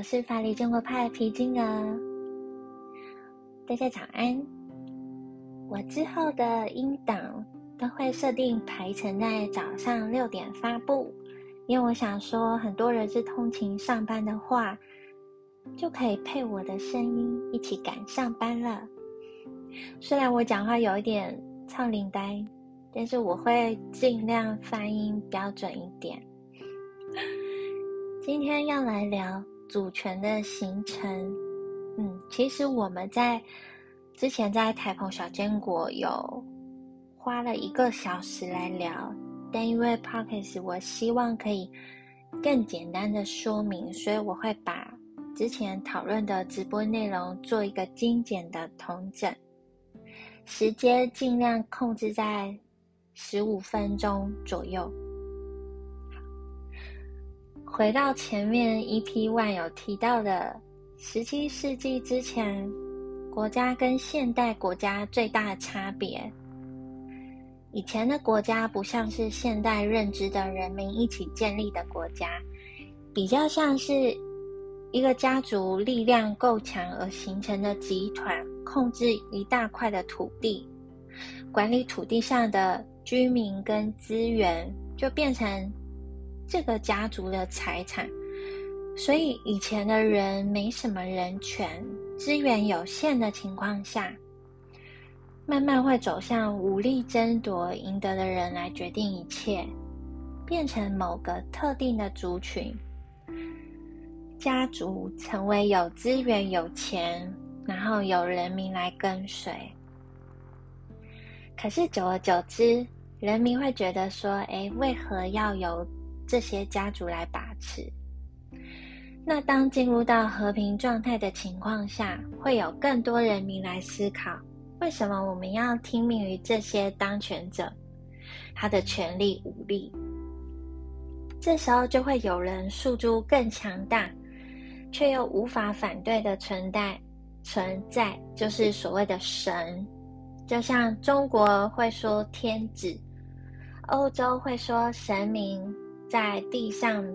我是法理生活派皮筋儿，大家早安。我之后的音档都会设定排程在早上六点发布，因为我想说，很多人是通勤上班的话，就可以配我的声音一起赶上班了。虽然我讲话有一点唱灵呆，但是我会尽量发音标准一点。今天要来聊主权的形成。嗯，其实我们在之前在台澎小坚果有花了一个小时来聊，但因为 p o c k e t 我希望可以更简单的说明，所以我会把之前讨论的直播内容做一个精简的统整，时间尽量控制在十五分钟左右。回到前面 EP One 有提到的，十七世纪之前，国家跟现代国家最大的差别。以前的国家不像是现代认知的人民一起建立的国家，比较像是一个家族力量够强而形成的集团，控制一大块的土地，管理土地上的居民跟资源，就变成。这个家族的财产，所以以前的人没什么人权，资源有限的情况下，慢慢会走向武力争夺赢得的人来决定一切，变成某个特定的族群，家族成为有资源、有钱，然后有人民来跟随。可是久而久之，人民会觉得说：“哎，为何要有？”这些家族来把持。那当进入到和平状态的情况下，会有更多人民来思考：为什么我们要听命于这些当权者？他的权力武力。这时候就会有人诉诸更强大，却又无法反对的存在，存在就是所谓的神。就像中国会说天子，欧洲会说神明。在地上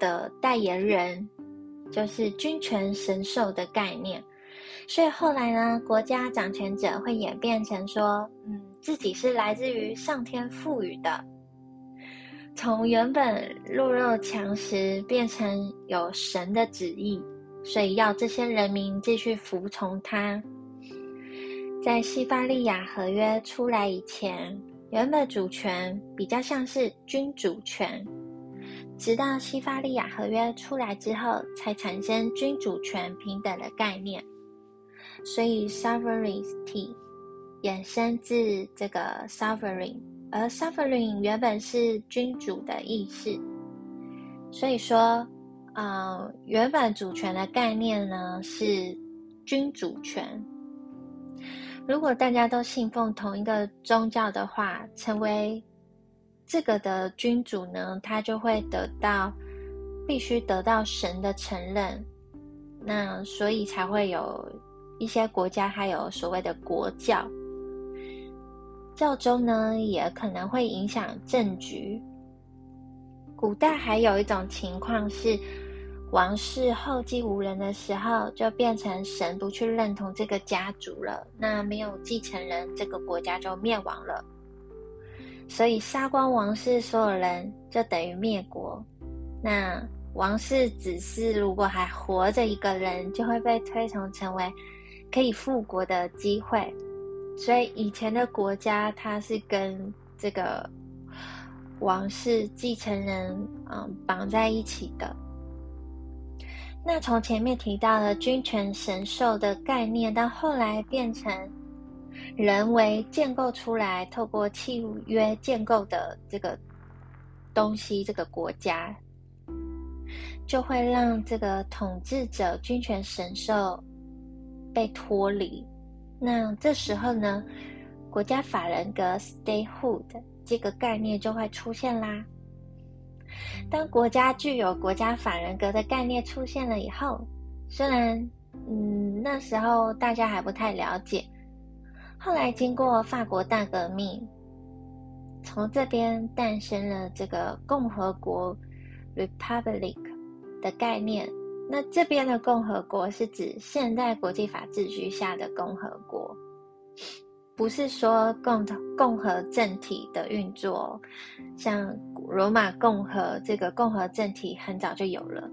的代言人，就是君权神授的概念。所以后来呢，国家掌权者会演变成说，嗯，自己是来自于上天赋予的，从原本弱肉强食变成有神的旨意，所以要这些人民继续服从他。在西法利亚合约出来以前，原本主权比较像是君主权。直到西法利亚合约出来之后，才产生君主权平等的概念。所以 sovereignty 衍生自这个 sovereign，而 sovereign 原本是君主的意思。所以说，呃，原本主权的概念呢是君主权。如果大家都信奉同一个宗教的话，成为。这个的君主呢，他就会得到必须得到神的承认，那所以才会有一些国家还有所谓的国教，教宗呢也可能会影响政局。古代还有一种情况是，王室后继无人的时候，就变成神不去认同这个家族了，那没有继承人，这个国家就灭亡了。所以杀光王室所有人，就等于灭国。那王室只是如果还活着一个人，就会被推崇成为可以复国的机会。所以以前的国家，它是跟这个王室继承人嗯绑在一起的。那从前面提到的君权神授的概念，到后来变成。人为建构出来，透过契约建构的这个东西，这个国家就会让这个统治者君权神授被脱离。那这时候呢，国家法人格 （statehood） 这个概念就会出现啦。当国家具有国家法人格的概念出现了以后，虽然嗯那时候大家还不太了解。后来经过法国大革命，从这边诞生了这个共和国 （republic） 的概念。那这边的共和国是指现代国际法秩序下的共和国，不是说共共和政体的运作，像罗马共和这个共和政体很早就有了。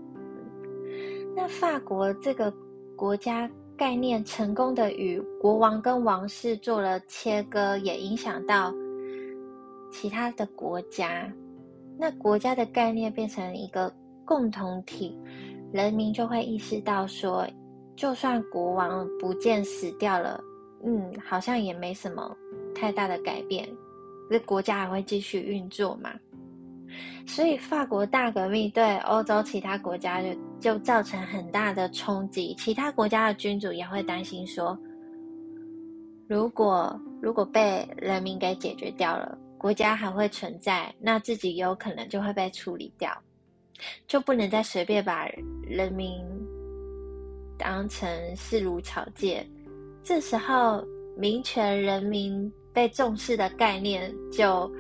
那法国这个国家概念成功的与国王跟王室做了切割，也影响到其他的国家。那国家的概念变成一个共同体，人民就会意识到说，就算国王不见死掉了，嗯，好像也没什么太大的改变，这国家还会继续运作嘛。所以，法国大革命对欧洲其他国家就就造成很大的冲击。其他国家的君主也会担心说，如果如果被人民给解决掉了，国家还会存在，那自己有可能就会被处理掉，就不能再随便把人民当成视如草芥。这时候，民权人民被重视的概念就。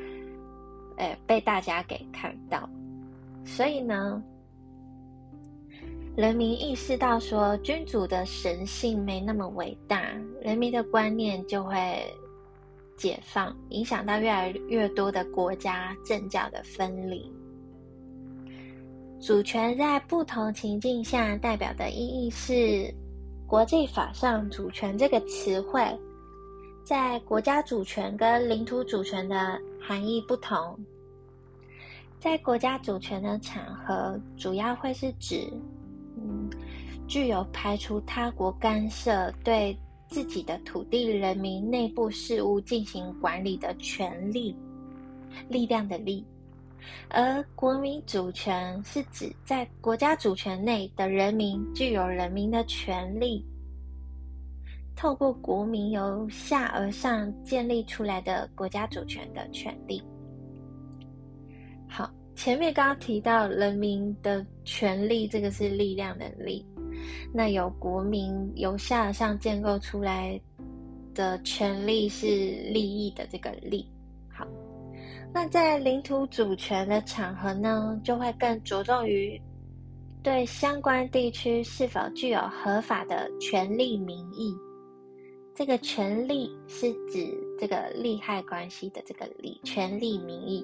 哎，被大家给看到，所以呢，人民意识到说君主的神性没那么伟大，人民的观念就会解放，影响到越来越多的国家政教的分离。主权在不同情境下代表的意义是，国际法上主权这个词汇，在国家主权跟领土主权的。含义不同，在国家主权的场合，主要会是指，嗯，具有排除他国干涉，对自己的土地、人民内部事务进行管理的权利，力量的力；而国民主权是指在国家主权内的人民具有人民的权利。透过国民由下而上建立出来的国家主权的权利。好，前面刚刚提到人民的权利，这个是力量的力。那由国民由下而上建构出来的权利是利益的这个利。好，那在领土主权的场合呢，就会更着重于对相关地区是否具有合法的权利名义。这个权利是指这个利害关系的这个利权利名义，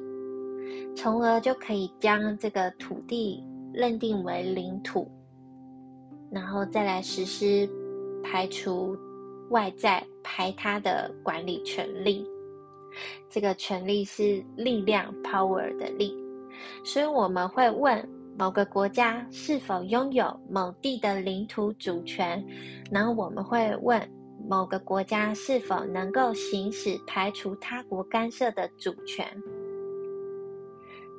从而就可以将这个土地认定为领土，然后再来实施排除外在排他的管理权利。这个权利是力量 power 的力，所以我们会问某个国家是否拥有某地的领土主权，然后我们会问。某个国家是否能够行使排除他国干涉的主权？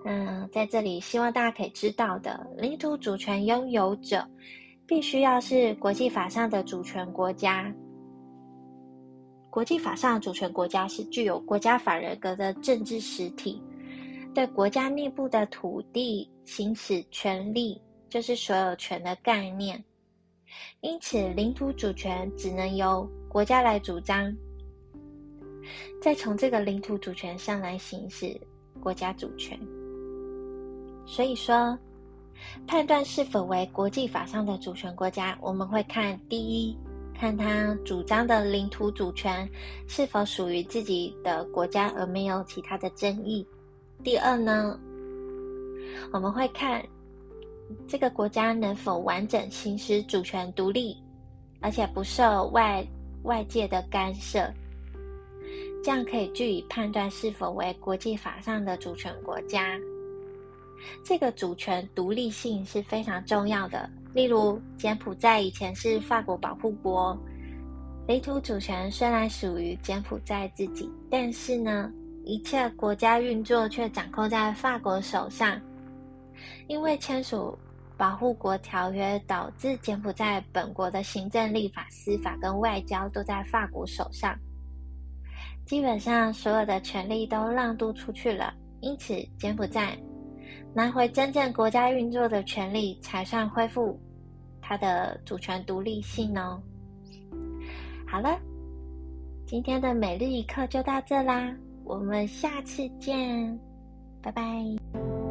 嗯，在这里希望大家可以知道的，领土主权拥有者必须要是国际法上的主权国家。国际法上主权国家是具有国家法人格的政治实体，对国家内部的土地行使权利，就是所有权的概念。因此，领土主权只能由国家来主张，再从这个领土主权上来行使国家主权。所以说，判断是否为国际法上的主权国家，我们会看第一，看他主张的领土主权是否属于自己的国家而没有其他的争议；第二呢，我们会看。这个国家能否完整行使主权独立，而且不受外外界的干涉，这样可以据以判断是否为国际法上的主权国家。这个主权独立性是非常重要的。例如，柬埔寨以前是法国保护国，领土主权虽然属于柬埔寨自己，但是呢，一切国家运作却掌控在法国手上。因为签署保护国条约，导致柬埔寨本国的行政、立法、司法跟外交都在法国手上，基本上所有的权利都让渡出去了。因此，柬埔寨拿回真正国家运作的权利，才算恢复它的主权独立性哦。好了，今天的每日一课就到这啦，我们下次见，拜拜。